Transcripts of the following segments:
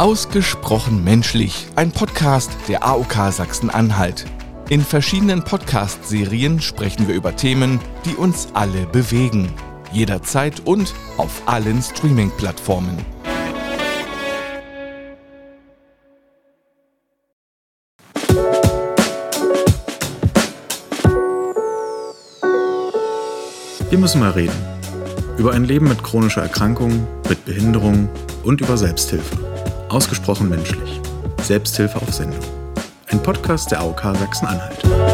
Ausgesprochen menschlich, ein Podcast der AOK Sachsen-Anhalt. In verschiedenen Podcast-Serien sprechen wir über Themen, die uns alle bewegen. Jederzeit und auf allen Streaming-Plattformen. Wir müssen mal reden. Über ein Leben mit chronischer Erkrankung, mit Behinderung und über Selbsthilfe. Ausgesprochen menschlich. Selbsthilfe auf Sendung. Ein Podcast der AOK Sachsen-Anhalt.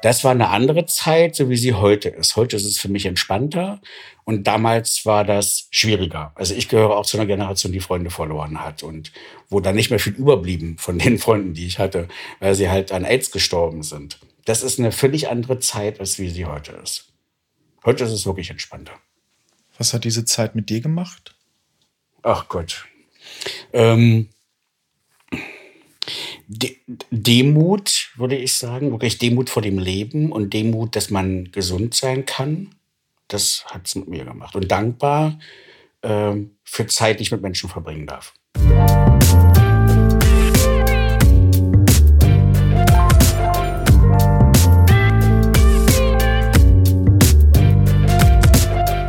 Das war eine andere Zeit, so wie sie heute ist. Heute ist es für mich entspannter und damals war das schwieriger. Also ich gehöre auch zu einer Generation, die Freunde verloren hat und wo dann nicht mehr viel überblieben von den Freunden, die ich hatte, weil sie halt an AIDS gestorben sind. Das ist eine völlig andere Zeit, als wie sie heute ist. Heute ist es wirklich entspannter. Was hat diese Zeit mit dir gemacht? Ach Gott. Ähm, De Demut, würde ich sagen, wirklich Demut vor dem Leben und Demut, dass man gesund sein kann. Das hat es mit mir gemacht. Und dankbar äh, für Zeit, die ich mit Menschen verbringen darf.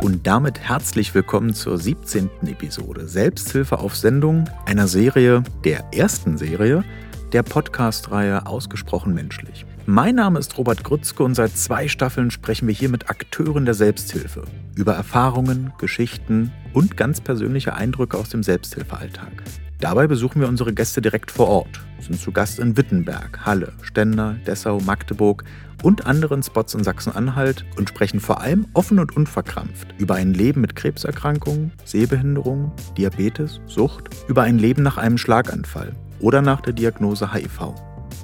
Und damit herzlich willkommen zur 17. Episode Selbsthilfe auf Sendung, einer Serie, der ersten Serie, der Podcast-Reihe Ausgesprochen Menschlich. Mein Name ist Robert Grützke und seit zwei Staffeln sprechen wir hier mit Akteuren der Selbsthilfe über Erfahrungen, Geschichten und ganz persönliche Eindrücke aus dem Selbsthilfealltag. Dabei besuchen wir unsere Gäste direkt vor Ort, sind zu Gast in Wittenberg, Halle, Stendal, Dessau, Magdeburg und anderen Spots in Sachsen-Anhalt und sprechen vor allem offen und unverkrampft über ein Leben mit Krebserkrankungen, Sehbehinderung, Diabetes, Sucht, über ein Leben nach einem Schlaganfall oder nach der Diagnose HIV.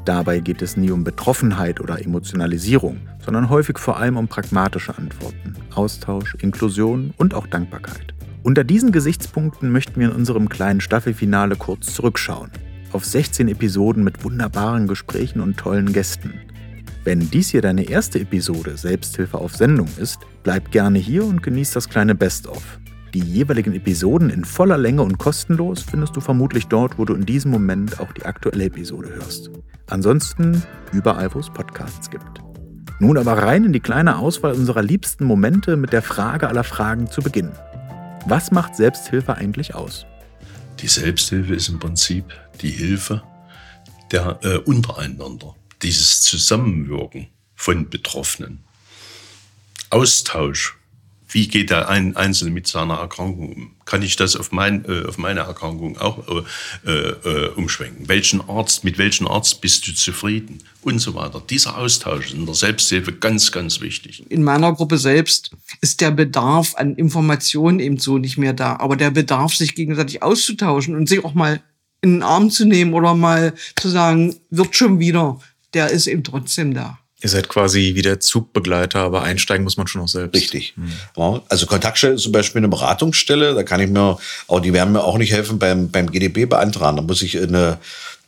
Dabei geht es nie um Betroffenheit oder Emotionalisierung, sondern häufig vor allem um pragmatische Antworten, Austausch, Inklusion und auch Dankbarkeit. Unter diesen Gesichtspunkten möchten wir in unserem kleinen Staffelfinale kurz zurückschauen. Auf 16 Episoden mit wunderbaren Gesprächen und tollen Gästen. Wenn dies hier deine erste Episode Selbsthilfe auf Sendung ist, bleib gerne hier und genieß das kleine Best-of. Die jeweiligen Episoden in voller Länge und kostenlos findest du vermutlich dort, wo du in diesem Moment auch die aktuelle Episode hörst. Ansonsten überall, wo es Podcasts gibt. Nun aber rein in die kleine Auswahl unserer liebsten Momente mit der Frage aller Fragen zu Beginn. Was macht Selbsthilfe eigentlich aus? Die Selbsthilfe ist im Prinzip die Hilfe der äh, untereinander, dieses Zusammenwirken von Betroffenen. Austausch wie geht der ein Einzelne mit seiner Erkrankung um? Kann ich das auf, mein, äh, auf meine Erkrankung auch äh, äh, umschwenken? Welchen Arzt, mit welchem Arzt bist du zufrieden? Und so weiter. Dieser Austausch ist in der Selbsthilfe ganz, ganz wichtig. In meiner Gruppe selbst ist der Bedarf an Informationen eben so nicht mehr da. Aber der Bedarf, sich gegenseitig auszutauschen und sich auch mal in den Arm zu nehmen oder mal zu sagen, wird schon wieder, der ist eben trotzdem da. Ihr seid quasi wie der Zugbegleiter, aber einsteigen muss man schon noch selbst. Richtig. Hm. Ja, also Kontaktstelle ist zum Beispiel eine Beratungsstelle, da kann ich mir, auch die werden mir auch nicht helfen beim, beim GDB beantragen. Da muss ich in eine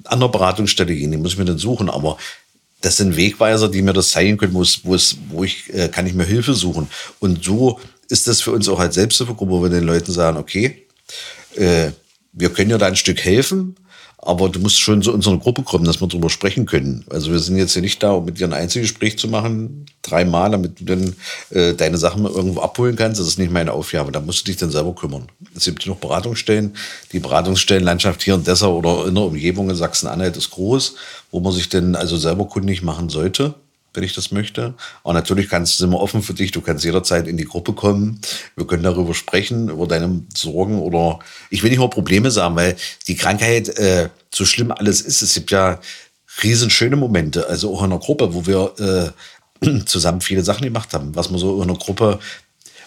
andere Beratungsstelle gehen, die muss ich mir dann suchen. Aber das sind Wegweiser, die mir das zeigen können, wo es, wo es, wo ich, äh, kann ich mir Hilfe suchen. Und so ist das für uns auch als Selbsthilfegruppe, wo wir den Leuten sagen, okay, äh, wir können dir da ein Stück helfen, aber du musst schon zu unserer Gruppe kommen, dass wir darüber sprechen können. Also wir sind jetzt hier nicht da, um mit dir ein Einzelgespräch zu machen, dreimal, damit du dann äh, deine Sachen irgendwo abholen kannst. Das ist nicht meine Aufgabe. Da musst du dich dann selber kümmern. Es gibt noch Beratungsstellen. Die Beratungsstellenlandschaft hier in Dessau oder in der Umgebung in Sachsen-Anhalt ist groß, wo man sich dann also selber kundig machen sollte wenn ich das möchte. Aber natürlich kannst du immer offen für dich. Du kannst jederzeit in die Gruppe kommen. Wir können darüber sprechen, über deine Sorgen oder ich will nicht mal Probleme sagen, weil die Krankheit, äh, so schlimm alles ist, es gibt ja riesenschöne Momente. Also auch in einer Gruppe, wo wir äh, zusammen viele Sachen gemacht haben, was man so in einer Gruppe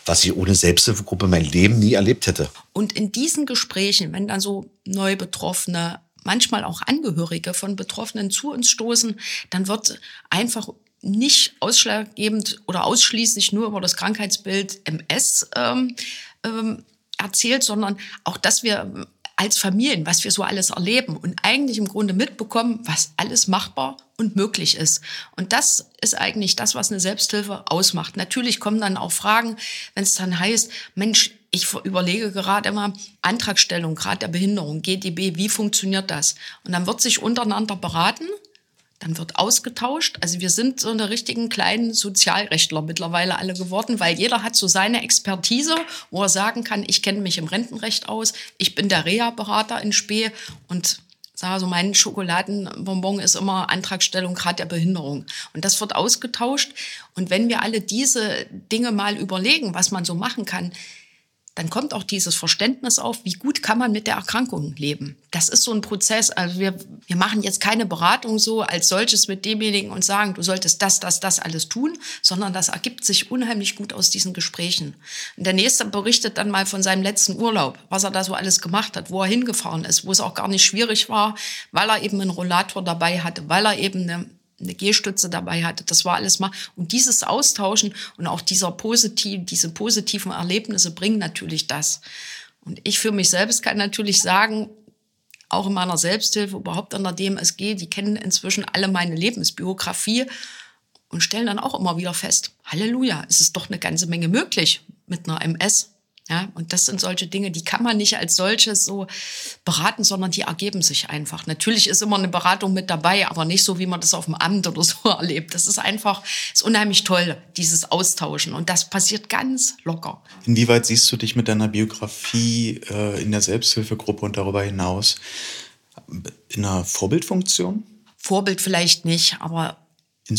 was ich ohne Selbsthilfegruppe mein Leben nie erlebt hätte. Und in diesen Gesprächen, wenn dann so neu Betroffene, manchmal auch Angehörige von Betroffenen zu uns stoßen, dann wird einfach nicht ausschlaggebend oder ausschließlich nur über das Krankheitsbild MS ähm, ähm, erzählt, sondern auch, dass wir als Familien, was wir so alles erleben und eigentlich im Grunde mitbekommen, was alles machbar und möglich ist. Und das ist eigentlich das, was eine Selbsthilfe ausmacht. Natürlich kommen dann auch Fragen, wenn es dann heißt, Mensch, ich überlege gerade immer Antragstellung, gerade der Behinderung, GDB, wie funktioniert das? Und dann wird sich untereinander beraten dann wird ausgetauscht. Also wir sind so eine richtigen kleinen Sozialrechtler mittlerweile alle geworden, weil jeder hat so seine Expertise, wo er sagen kann, ich kenne mich im Rentenrecht aus, ich bin der Reha-Berater in Spee und sage so, mein Schokoladenbonbon ist immer Antragstellung gerade der Behinderung. Und das wird ausgetauscht. Und wenn wir alle diese Dinge mal überlegen, was man so machen kann, dann kommt auch dieses Verständnis auf, wie gut kann man mit der Erkrankung leben. Das ist so ein Prozess. Also wir, wir machen jetzt keine Beratung so als solches mit demjenigen und sagen, du solltest das, das, das alles tun, sondern das ergibt sich unheimlich gut aus diesen Gesprächen. Und der Nächste berichtet dann mal von seinem letzten Urlaub, was er da so alles gemacht hat, wo er hingefahren ist, wo es auch gar nicht schwierig war, weil er eben einen Rollator dabei hatte, weil er eben eine eine Gehstütze dabei hatte. Das war alles mal. Und dieses Austauschen und auch dieser positiv, diese positiven Erlebnisse bringen natürlich das. Und ich für mich selbst kann natürlich sagen, auch in meiner Selbsthilfe, überhaupt an der DMSG, die kennen inzwischen alle meine Lebensbiografie und stellen dann auch immer wieder fest, Halleluja, es ist doch eine ganze Menge möglich mit einer MS. Ja, und das sind solche Dinge, die kann man nicht als solches so beraten, sondern die ergeben sich einfach. Natürlich ist immer eine Beratung mit dabei, aber nicht so, wie man das auf dem Amt oder so erlebt. Das ist einfach, ist unheimlich toll, dieses Austauschen. Und das passiert ganz locker. Inwieweit siehst du dich mit deiner Biografie äh, in der Selbsthilfegruppe und darüber hinaus in einer Vorbildfunktion? Vorbild vielleicht nicht, aber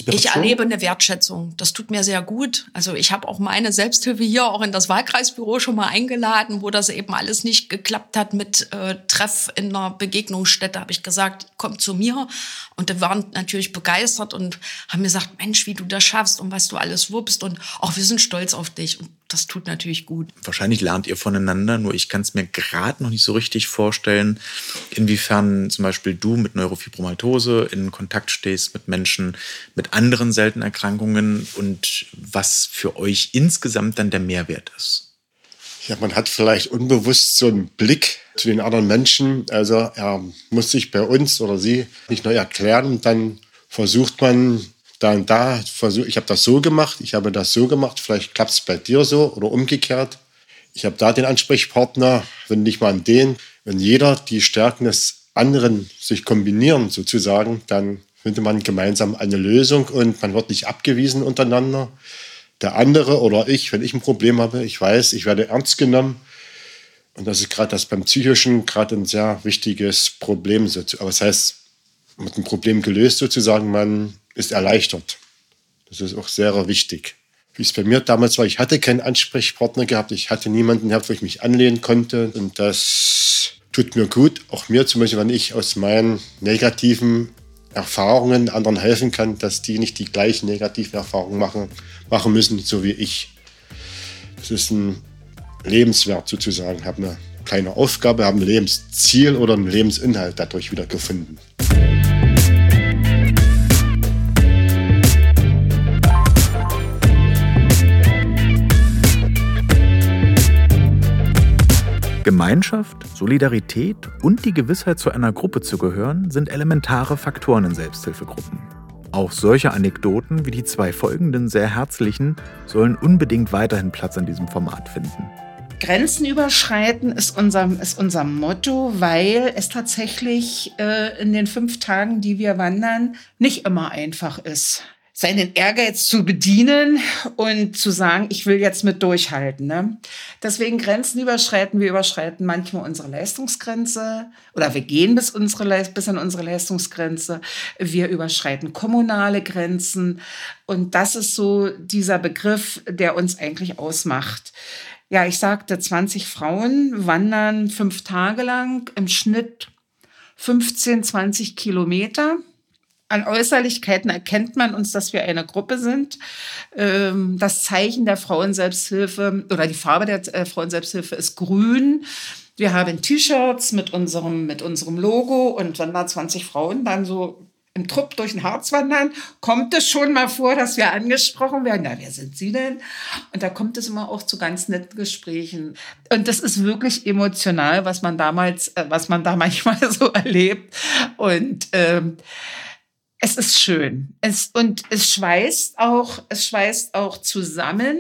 ich erlebe eine Wertschätzung. Das tut mir sehr gut. Also ich habe auch meine Selbsthilfe hier auch in das Wahlkreisbüro schon mal eingeladen, wo das eben alles nicht geklappt hat mit äh, Treff in einer Begegnungsstätte. Habe ich gesagt, komm zu mir. Und die waren natürlich begeistert und haben mir gesagt, Mensch, wie du das schaffst und was du alles wuppst. Und auch wir sind stolz auf dich. Und das tut natürlich gut. Wahrscheinlich lernt ihr voneinander, nur ich kann es mir gerade noch nicht so richtig vorstellen, inwiefern zum Beispiel du mit Neurofibromatose in Kontakt stehst mit Menschen mit anderen seltenen Erkrankungen und was für euch insgesamt dann der Mehrwert ist. Ja, man hat vielleicht unbewusst so einen Blick zu den anderen Menschen. Also er muss sich bei uns oder sie nicht neu erklären. Dann versucht man da und da versuche ich habe das so gemacht, ich habe das so gemacht, vielleicht klappt es bei dir so oder umgekehrt. Ich habe da den Ansprechpartner, wenn nicht mal an den, wenn jeder die Stärken des anderen sich kombinieren sozusagen, dann findet man gemeinsam eine Lösung und man wird nicht abgewiesen untereinander. Der andere oder ich, wenn ich ein Problem habe, ich weiß, ich werde ernst genommen. Und das ist gerade das beim Psychischen gerade ein sehr wichtiges Problem. Aber das heißt, hat ein Problem gelöst sozusagen, man ist erleichtert. Das ist auch sehr wichtig. Wie es bei mir damals war, ich hatte keinen Ansprechpartner gehabt, ich hatte niemanden gehabt, wo ich mich anlehnen konnte. Und das tut mir gut, auch mir zum Beispiel, wenn ich aus meinen negativen Erfahrungen anderen helfen kann, dass die nicht die gleichen negativen Erfahrungen machen, machen müssen, so wie ich. Das ist ein Lebenswert sozusagen, habe eine kleine Aufgabe, habe ein Lebensziel oder einen Lebensinhalt dadurch wieder gefunden. Gemeinschaft, Solidarität und die Gewissheit, zu einer Gruppe zu gehören, sind elementare Faktoren in Selbsthilfegruppen. Auch solche Anekdoten wie die zwei folgenden sehr herzlichen sollen unbedingt weiterhin Platz in diesem Format finden. Grenzen überschreiten ist unser, ist unser Motto, weil es tatsächlich äh, in den fünf Tagen, die wir wandern, nicht immer einfach ist seinen Ehrgeiz zu bedienen und zu sagen, ich will jetzt mit durchhalten. Ne? Deswegen Grenzen überschreiten. Wir überschreiten manchmal unsere Leistungsgrenze oder wir gehen bis, unsere, bis an unsere Leistungsgrenze. Wir überschreiten kommunale Grenzen. Und das ist so dieser Begriff, der uns eigentlich ausmacht. Ja, ich sagte, 20 Frauen wandern fünf Tage lang im Schnitt 15, 20 Kilometer an Äußerlichkeiten erkennt man uns, dass wir eine Gruppe sind. Ähm, das Zeichen der Frauenselbsthilfe oder die Farbe der äh, Frauenselbsthilfe ist grün. Wir haben T-Shirts mit unserem, mit unserem Logo und wenn da 20 Frauen dann so im Trupp durch den Harz wandern, kommt es schon mal vor, dass wir angesprochen werden. Na, wer sind Sie denn? Und da kommt es immer auch zu ganz netten Gesprächen. Und das ist wirklich emotional, was man damals, äh, was man da manchmal so erlebt. Und ähm, es ist schön. Es, und es schweißt auch, es schweißt auch zusammen.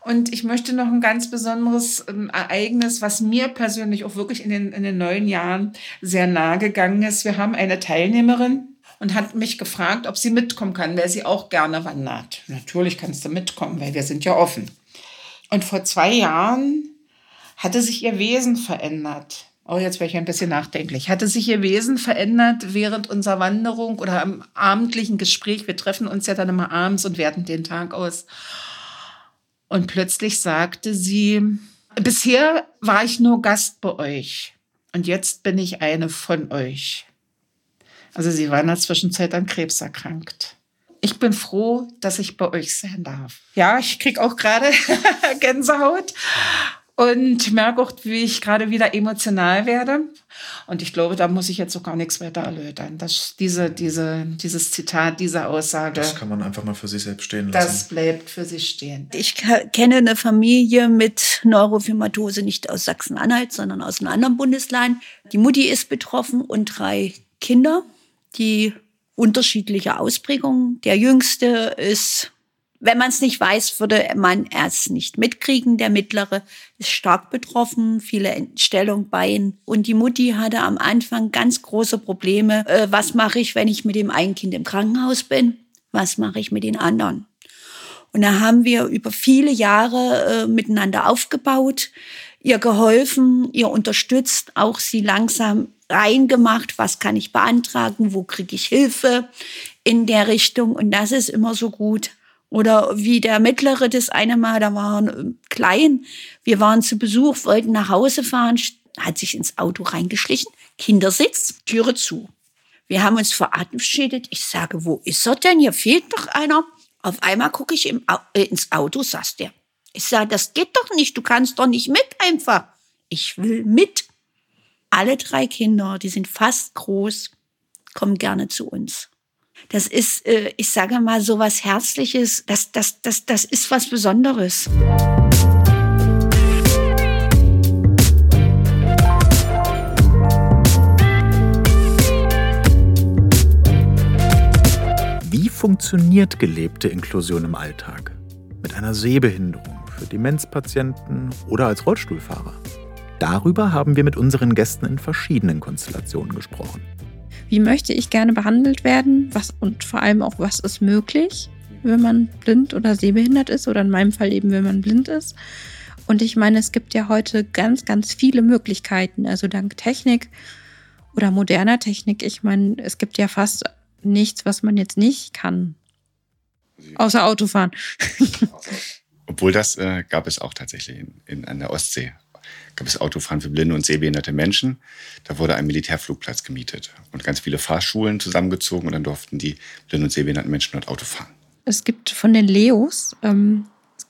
Und ich möchte noch ein ganz besonderes ähm, Ereignis, was mir persönlich auch wirklich in den, in den neuen Jahren sehr nahe gegangen ist. Wir haben eine Teilnehmerin, und hat mich gefragt, ob sie mitkommen kann, weil sie auch gerne wandert. Natürlich kannst du mitkommen, weil wir sind ja offen. Und vor zwei Jahren hatte sich ihr Wesen verändert. Oh, jetzt wäre ich ein bisschen nachdenklich. Hatte sich ihr Wesen verändert während unserer Wanderung oder am abendlichen Gespräch? Wir treffen uns ja dann immer abends und werten den Tag aus. Und plötzlich sagte sie, bisher war ich nur Gast bei euch und jetzt bin ich eine von euch. Also sie war in der Zwischenzeit an Krebs erkrankt. Ich bin froh, dass ich bei euch sein darf. Ja, ich krieg auch gerade Gänsehaut und merke auch, wie ich gerade wieder emotional werde. Und ich glaube, da muss ich jetzt auch gar nichts weiter erläutern. Das, diese, diese, dieses Zitat, diese Aussage. Das kann man einfach mal für sich selbst stehen lassen. Das bleibt für sich stehen. Ich kenne eine Familie mit Neurofibromatose nicht aus Sachsen-Anhalt, sondern aus einem anderen Bundesland. Die Mutti ist betroffen und drei Kinder die unterschiedliche Ausprägungen. Der jüngste ist, wenn man es nicht weiß, würde man es nicht mitkriegen. Der mittlere ist stark betroffen, viele Entstellung Bein. Und die Mutti hatte am Anfang ganz große Probleme. Äh, was mache ich, wenn ich mit dem einen Kind im Krankenhaus bin? Was mache ich mit den anderen? Und da haben wir über viele Jahre äh, miteinander aufgebaut, ihr geholfen, ihr unterstützt, auch sie langsam reingemacht, was kann ich beantragen, wo kriege ich Hilfe in der Richtung. Und das ist immer so gut. Oder wie der Mittlere das eine Mal, da waren ähm, klein, wir waren zu Besuch, wollten nach Hause fahren, hat sich ins Auto reingeschlichen, Kindersitz, Türe zu. Wir haben uns verabschiedet. Ich sage, wo ist er denn? Hier fehlt doch einer. Auf einmal gucke ich im, äh, ins Auto, sagt der. Ich sage, das geht doch nicht. Du kannst doch nicht mit einfach. Ich will mit alle drei Kinder, die sind fast groß, kommen gerne zu uns. Das ist, äh, ich sage mal, so was Herzliches, das, das, das, das ist was Besonderes. Wie funktioniert gelebte Inklusion im Alltag? Mit einer Sehbehinderung für Demenzpatienten oder als Rollstuhlfahrer? Darüber haben wir mit unseren Gästen in verschiedenen Konstellationen gesprochen. Wie möchte ich gerne behandelt werden? Was und vor allem auch, was ist möglich, wenn man blind oder sehbehindert ist oder in meinem Fall eben, wenn man blind ist? Und ich meine, es gibt ja heute ganz, ganz viele Möglichkeiten, also dank Technik oder moderner Technik. Ich meine, es gibt ja fast nichts, was man jetzt nicht kann. Außer Autofahren. Obwohl das äh, gab es auch tatsächlich in, in, an der Ostsee gab es Autofahren für blinde und sehbehinderte Menschen. Da wurde ein Militärflugplatz gemietet und ganz viele Fahrschulen zusammengezogen und dann durften die blinden und sehbehinderten Menschen dort Auto fahren. Es gibt von den Leos, ähm,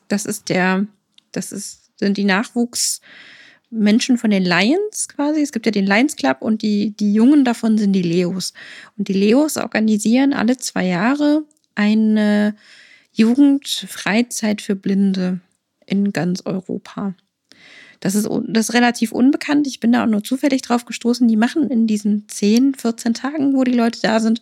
das ist der, das ist, sind die Nachwuchsmenschen von den Lions quasi. Es gibt ja den Lions Club und die, die Jungen davon sind die Leos. Und die Leos organisieren alle zwei Jahre eine Jugendfreizeit für Blinde in ganz Europa. Das ist, das ist relativ unbekannt. Ich bin da auch nur zufällig drauf gestoßen. Die machen in diesen 10, 14 Tagen, wo die Leute da sind,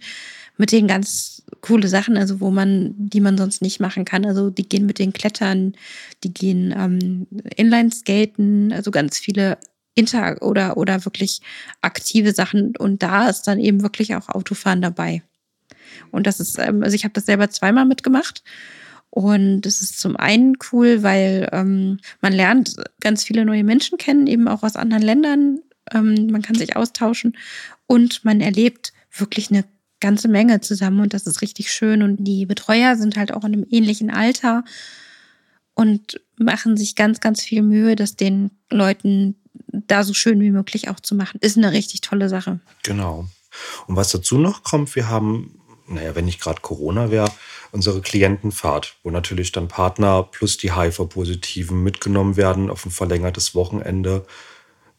mit den ganz coole Sachen, also wo man, die man sonst nicht machen kann. Also die gehen mit den Klettern, die gehen ähm, Inline-Skaten, also ganz viele Inter- oder, oder wirklich aktive Sachen. Und da ist dann eben wirklich auch Autofahren dabei. Und das ist, ähm, also ich habe das selber zweimal mitgemacht. Und es ist zum einen cool, weil ähm, man lernt ganz viele neue Menschen kennen, eben auch aus anderen Ländern. Ähm, man kann sich austauschen und man erlebt wirklich eine ganze Menge zusammen und das ist richtig schön. Und die Betreuer sind halt auch in einem ähnlichen Alter und machen sich ganz, ganz viel Mühe, das den Leuten da so schön wie möglich auch zu machen. Ist eine richtig tolle Sache. Genau. Und was dazu noch kommt, wir haben, naja, wenn nicht gerade Corona wäre, unsere Klientenfahrt, wo natürlich dann Partner plus die HIV-Positiven mitgenommen werden auf ein verlängertes Wochenende.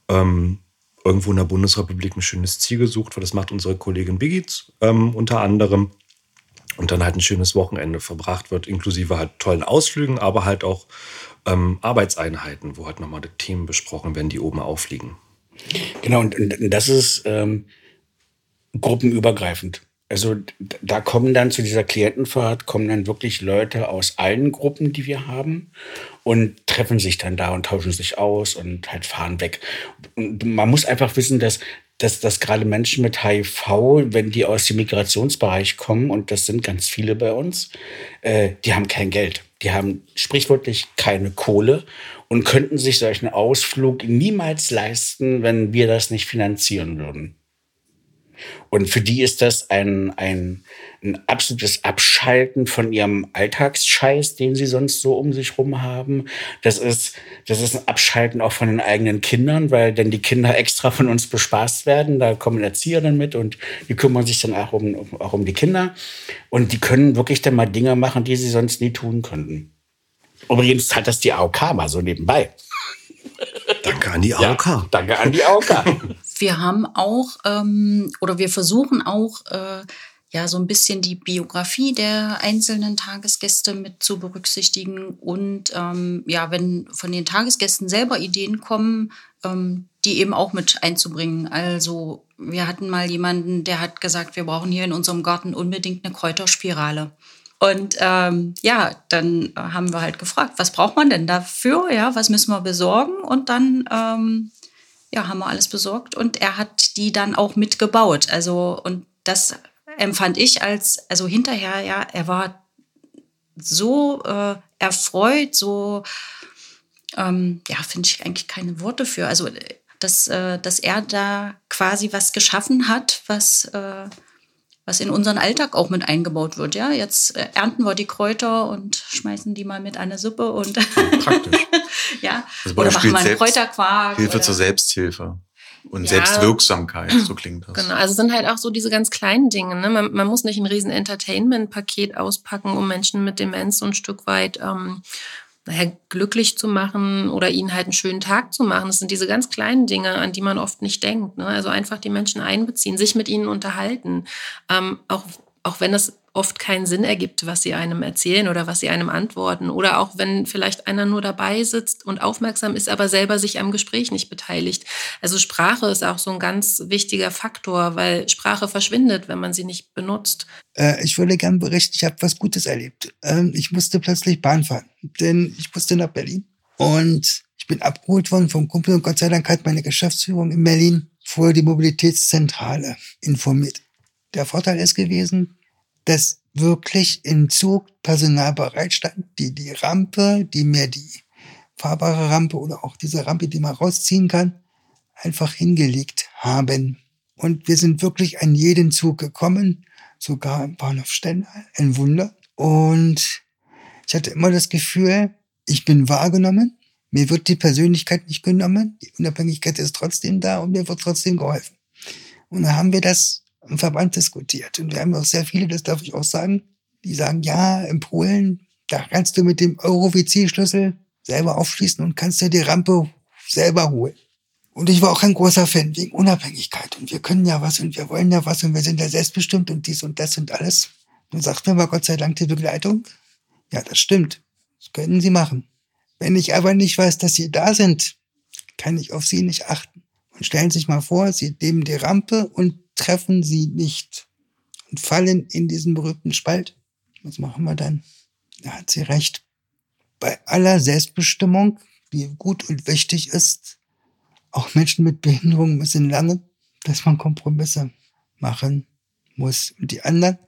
Ähm, irgendwo in der Bundesrepublik ein schönes Ziel gesucht, weil das macht unsere Kollegin Biggies ähm, unter anderem. Und dann halt ein schönes Wochenende verbracht wird, inklusive halt tollen Ausflügen, aber halt auch ähm, Arbeitseinheiten, wo halt nochmal die Themen besprochen werden, die oben aufliegen. Genau, und, und das ist ähm, gruppenübergreifend. Also da kommen dann zu dieser Klientenfahrt, kommen dann wirklich Leute aus allen Gruppen, die wir haben und treffen sich dann da und tauschen sich aus und halt fahren weg. Und man muss einfach wissen, dass, dass, dass gerade Menschen mit HIV, wenn die aus dem Migrationsbereich kommen, und das sind ganz viele bei uns, äh, die haben kein Geld. Die haben sprichwörtlich keine Kohle und könnten sich solchen Ausflug niemals leisten, wenn wir das nicht finanzieren würden. Und für die ist das ein, ein, ein absolutes Abschalten von ihrem Alltagsscheiß, den sie sonst so um sich rum haben. Das ist, das ist ein Abschalten auch von den eigenen Kindern, weil dann die Kinder extra von uns bespaßt werden. Da kommen Erzieher dann mit und die kümmern sich dann auch um, auch um die Kinder. Und die können wirklich dann mal Dinge machen, die sie sonst nie tun könnten. Übrigens hat das die AOK mal so nebenbei. Danke an die AOK. Ja, danke an die AOK. wir haben auch ähm, oder wir versuchen auch äh, ja so ein bisschen die Biografie der einzelnen Tagesgäste mit zu berücksichtigen und ähm, ja, wenn von den Tagesgästen selber Ideen kommen, ähm, die eben auch mit einzubringen. Also wir hatten mal jemanden, der hat gesagt, wir brauchen hier in unserem Garten unbedingt eine Kräuterspirale. Und ähm, ja, dann haben wir halt gefragt, was braucht man denn dafür? Ja, was müssen wir besorgen? Und dann ähm, ja, haben wir alles besorgt und er hat die dann auch mitgebaut. Also, und das empfand ich als, also hinterher, ja, er war so äh, erfreut, so, ähm, ja, finde ich eigentlich keine Worte für. Also, dass, äh, dass er da quasi was geschaffen hat, was, äh, was in unseren Alltag auch mit eingebaut wird. Ja, jetzt äh, ernten wir die Kräuter und schmeißen die mal mit einer Suppe und Praktisch. ja, Also oder machen wir einen Kräuterquark. Hilfe oder, zur Selbsthilfe und Ja. Selbstwirksamkeit, so klingt das. Genau, also es sind halt auch so diese ganz kleinen Dinge. Ne? Man, man muss nicht ein riesen Entertainment-Paket auspacken, um Menschen mit Demenz so ein Stück weit ähm, naja, glücklich zu machen oder ihnen halt einen schönen Tag zu machen. Das sind diese ganz kleinen Dinge, an die man oft nicht denkt. Ne? Also einfach die Menschen einbeziehen, sich mit ihnen unterhalten. Ähm, auch, auch wenn es oft keinen Sinn ergibt, was sie einem erzählen oder was sie einem antworten. Oder auch wenn vielleicht einer nur dabei sitzt und aufmerksam ist, aber selber sich am Gespräch nicht beteiligt. Also Sprache ist auch so ein ganz wichtiger Faktor, weil Sprache verschwindet, wenn man sie nicht benutzt. Äh, ich würde gern berichten, ich habe was Gutes erlebt. Ähm, ich musste plötzlich Bahn fahren, denn ich musste nach Berlin. Und ich bin abgeholt worden vom Kumpel und Gott sei Dank hat meine Geschäftsführung in Berlin vorher die Mobilitätszentrale informiert. Der Vorteil ist gewesen, dass wirklich im Zug Personal bereitstand, die die Rampe, die mir die fahrbare Rampe oder auch diese Rampe, die man rausziehen kann, einfach hingelegt haben. Und wir sind wirklich an jeden Zug gekommen, sogar im Bahnhof Stendal, ein Wunder. Und ich hatte immer das Gefühl, ich bin wahrgenommen, mir wird die Persönlichkeit nicht genommen, die Unabhängigkeit ist trotzdem da und mir wird trotzdem geholfen. Und dann haben wir das im Verband diskutiert. Und wir haben auch sehr viele, das darf ich auch sagen, die sagen, ja, in Polen, da kannst du mit dem Euro-WC-Schlüssel selber aufschließen und kannst dir die Rampe selber holen. Und ich war auch ein großer Fan wegen Unabhängigkeit. Und wir können ja was und wir wollen ja was und wir sind ja selbstbestimmt und dies und das und alles. Dann sagt mir aber Gott sei Dank die Begleitung, ja, das stimmt. Das können Sie machen. Wenn ich aber nicht weiß, dass Sie da sind, kann ich auf Sie nicht achten. Und stellen Sie sich mal vor, Sie nehmen die Rampe und treffen Sie nicht und fallen in diesen berühmten Spalt. Was machen wir dann? Da hat sie recht. Bei aller Selbstbestimmung, die gut und wichtig ist, auch Menschen mit Behinderung müssen lernen, dass man Kompromisse machen muss. Und die anderen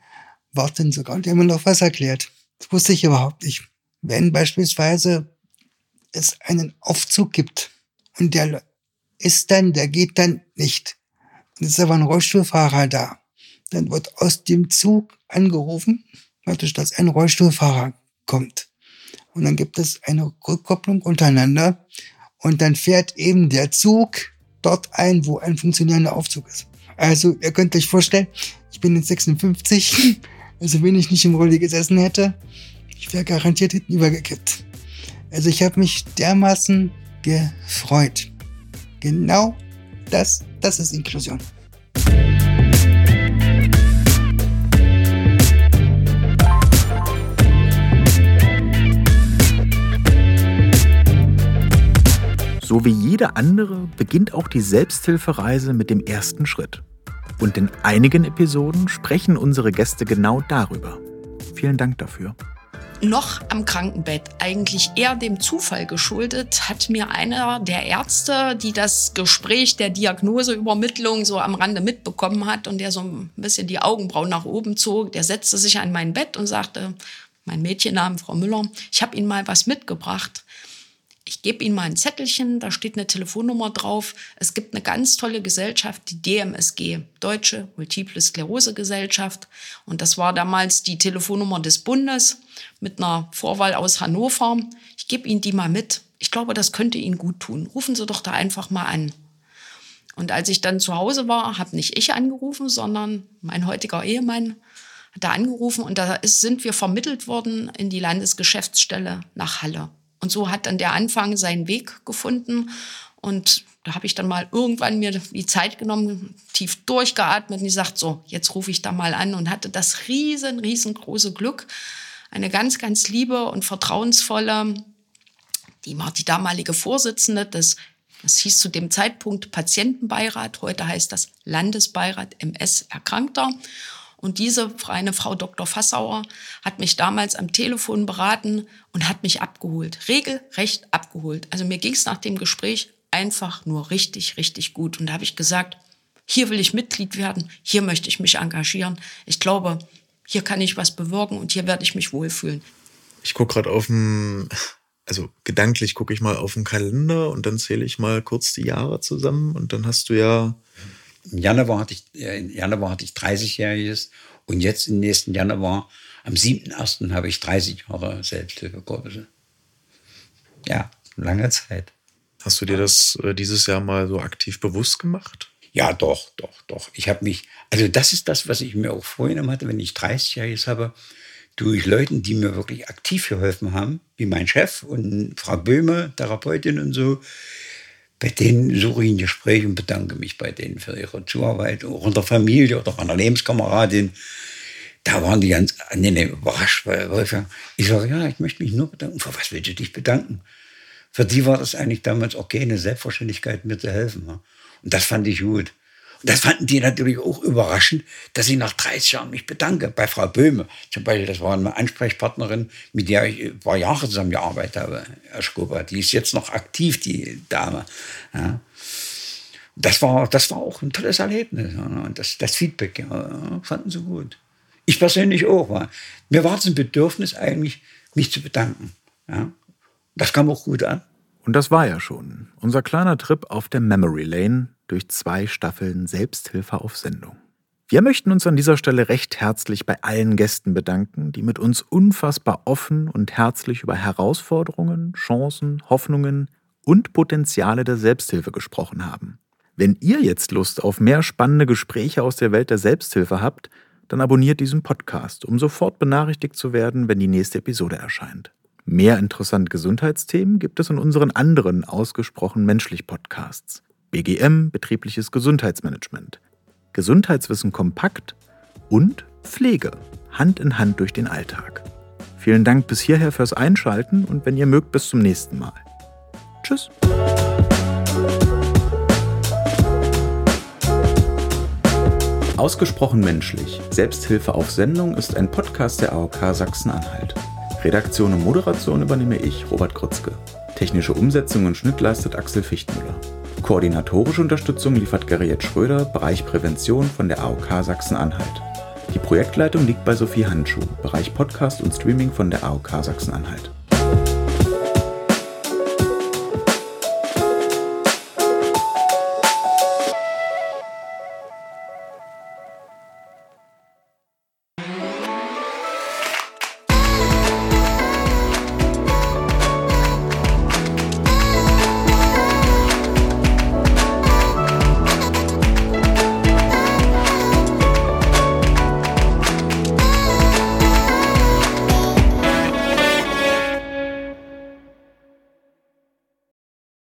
warten sogar und die haben mir noch was erklärt. Das wusste ich überhaupt nicht. Wenn beispielsweise es einen Aufzug gibt und der ist dann, der geht dann nicht. Ist aber ein Rollstuhlfahrer da. Dann wird aus dem Zug angerufen, praktisch, dass ein Rollstuhlfahrer kommt. Und dann gibt es eine Rückkopplung untereinander. Und dann fährt eben der Zug dort ein, wo ein funktionierender Aufzug ist. Also ihr könnt euch vorstellen, ich bin jetzt 56, also wenn ich nicht im Rolli gesessen hätte, ich wäre garantiert hinten übergekippt. Also ich habe mich dermaßen gefreut. Genau Das, das ist Inklusion. So wie jede andere beginnt auch die Selbsthilfereise mit dem ersten Schritt. Und in einigen Episoden sprechen unsere Gäste genau darüber. Vielen Dank dafür. Noch am Krankenbett, eigentlich eher dem Zufall geschuldet, hat mir einer der Ärzte, die das Gespräch der Diagnoseübermittlung so am Rande mitbekommen hat und der so ein bisschen die Augenbrauen nach oben zog, der setzte sich an mein Bett und sagte, mein Mädchennamen, Frau Müller, ich habe Ihnen mal was mitgebracht ich gebe Ihnen mal ein Zettelchen, da steht eine Telefonnummer drauf. Es gibt eine ganz tolle Gesellschaft, die DMSG, Deutsche Multiple Sklerose Gesellschaft. Und das war damals die Telefonnummer des Bundes mit einer Vorwahl aus Hannover. Ich gebe Ihnen die mal mit. Ich glaube, das könnte Ihnen gut tun. Rufen Sie doch da einfach mal an. Und als ich dann zu Hause war, habe nicht ich angerufen, sondern mein heutiger Ehemann hat da angerufen und da ist, sind wir vermittelt worden in die Landesgeschäftsstelle nach Halle. Und so hat dann der Anfang seinen Weg gefunden. Und da habe ich dann mal irgendwann mir die Zeit genommen, tief durchgeatmet und gesagt, so, jetzt rufe ich da mal an und hatte das riesen, riesengroße Glück, eine ganz, ganz liebe und vertrauensvolle, die war die damalige Vorsitzende des, das hieß zu dem Zeitpunkt Patientenbeirat, heute heißt das Landesbeirat MS Erkrankter. Und diese eine Frau Dr. Fassauer hat mich damals am Telefon beraten und hat mich abgeholt, regelrecht abgeholt. Also mir ging es nach dem Gespräch einfach nur richtig, richtig gut. Und da habe ich gesagt, hier will ich Mitglied werden, hier möchte ich mich engagieren. Ich glaube, hier kann ich was bewirken und hier werde ich mich wohlfühlen. Ich gucke gerade auf dem, also gedanklich gucke ich mal auf den Kalender und dann zähle ich mal kurz die Jahre zusammen und dann hast du ja im Januar hatte ich, im Januar hatte ich 30-Jähriges und jetzt im nächsten Januar, am 7.1. habe ich 30 Jahre Selbsthilfegruppe. Ja, lange Zeit. Hast du dir das äh, dieses Jahr mal so aktiv bewusst gemacht? Ja, doch, doch, doch. Ich habe mich, also das ist das, was ich mir auch vorgenommen hatte, wenn ich 30-Jähriges habe, durch Leuten, die mir wirklich aktiv geholfen haben, wie mein Chef und Frau Böhme, Therapeutin und so, bei denen suche ich ein Gespräch und bedanke mich bei denen für ihre Zuarbeit, auch in der Familie oder einer Lebenskameradin. Da waren die ganz nee, nee, überrascht, weil Wolfgang, ich sage, ja, ich möchte mich nur bedanken. Für was willst du dich bedanken? Für die war das eigentlich damals okay, eine Selbstverständlichkeit, mir zu helfen. Und das fand ich gut. Und das fanden die natürlich auch überraschend, dass ich nach 30 Jahren mich bedanke. Bei Frau Böhme zum Beispiel, das war eine Ansprechpartnerin, mit der ich ein paar Jahre zusammengearbeitet habe, Herr Skoba. Die ist jetzt noch aktiv, die Dame. Ja. Das war, das war auch ein tolles Erlebnis. Und das, das Feedback ja, fanden sie gut. Ich persönlich auch. War. Mir war es ein Bedürfnis eigentlich, mich zu bedanken. Ja. Das kam auch gut an. Und das war ja schon unser kleiner Trip auf der Memory Lane durch zwei Staffeln Selbsthilfe auf Sendung. Wir möchten uns an dieser Stelle recht herzlich bei allen Gästen bedanken, die mit uns unfassbar offen und herzlich über Herausforderungen, Chancen, Hoffnungen und Potenziale der Selbsthilfe gesprochen haben. Wenn ihr jetzt Lust auf mehr spannende Gespräche aus der Welt der Selbsthilfe habt, dann abonniert diesen Podcast, um sofort benachrichtigt zu werden, wenn die nächste Episode erscheint. Mehr interessante Gesundheitsthemen gibt es in unseren anderen ausgesprochen menschlich Podcasts. BGM, betriebliches Gesundheitsmanagement, Gesundheitswissen kompakt und Pflege, Hand in Hand durch den Alltag. Vielen Dank bis hierher fürs Einschalten und wenn ihr mögt, bis zum nächsten Mal. Tschüss. Ausgesprochen menschlich. Selbsthilfe auf Sendung ist ein Podcast der AOK Sachsen-Anhalt. Redaktion und Moderation übernehme ich, Robert Grützke. Technische Umsetzung und Schnitt leistet Axel Fichtmüller. Koordinatorische Unterstützung liefert Gerriet Schröder, Bereich Prävention von der AOK Sachsen-Anhalt. Die Projektleitung liegt bei Sophie Handschuh, Bereich Podcast und Streaming von der AOK Sachsen-Anhalt.